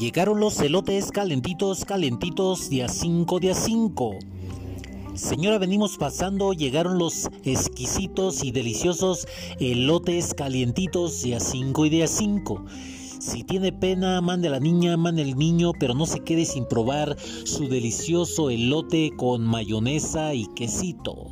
Llegaron los elotes calentitos, calentitos, día 5, día 5. Señora, venimos pasando, llegaron los exquisitos y deliciosos elotes calientitos, día 5 y día 5. Si tiene pena, mande a la niña, mande al niño, pero no se quede sin probar su delicioso elote con mayonesa y quesito.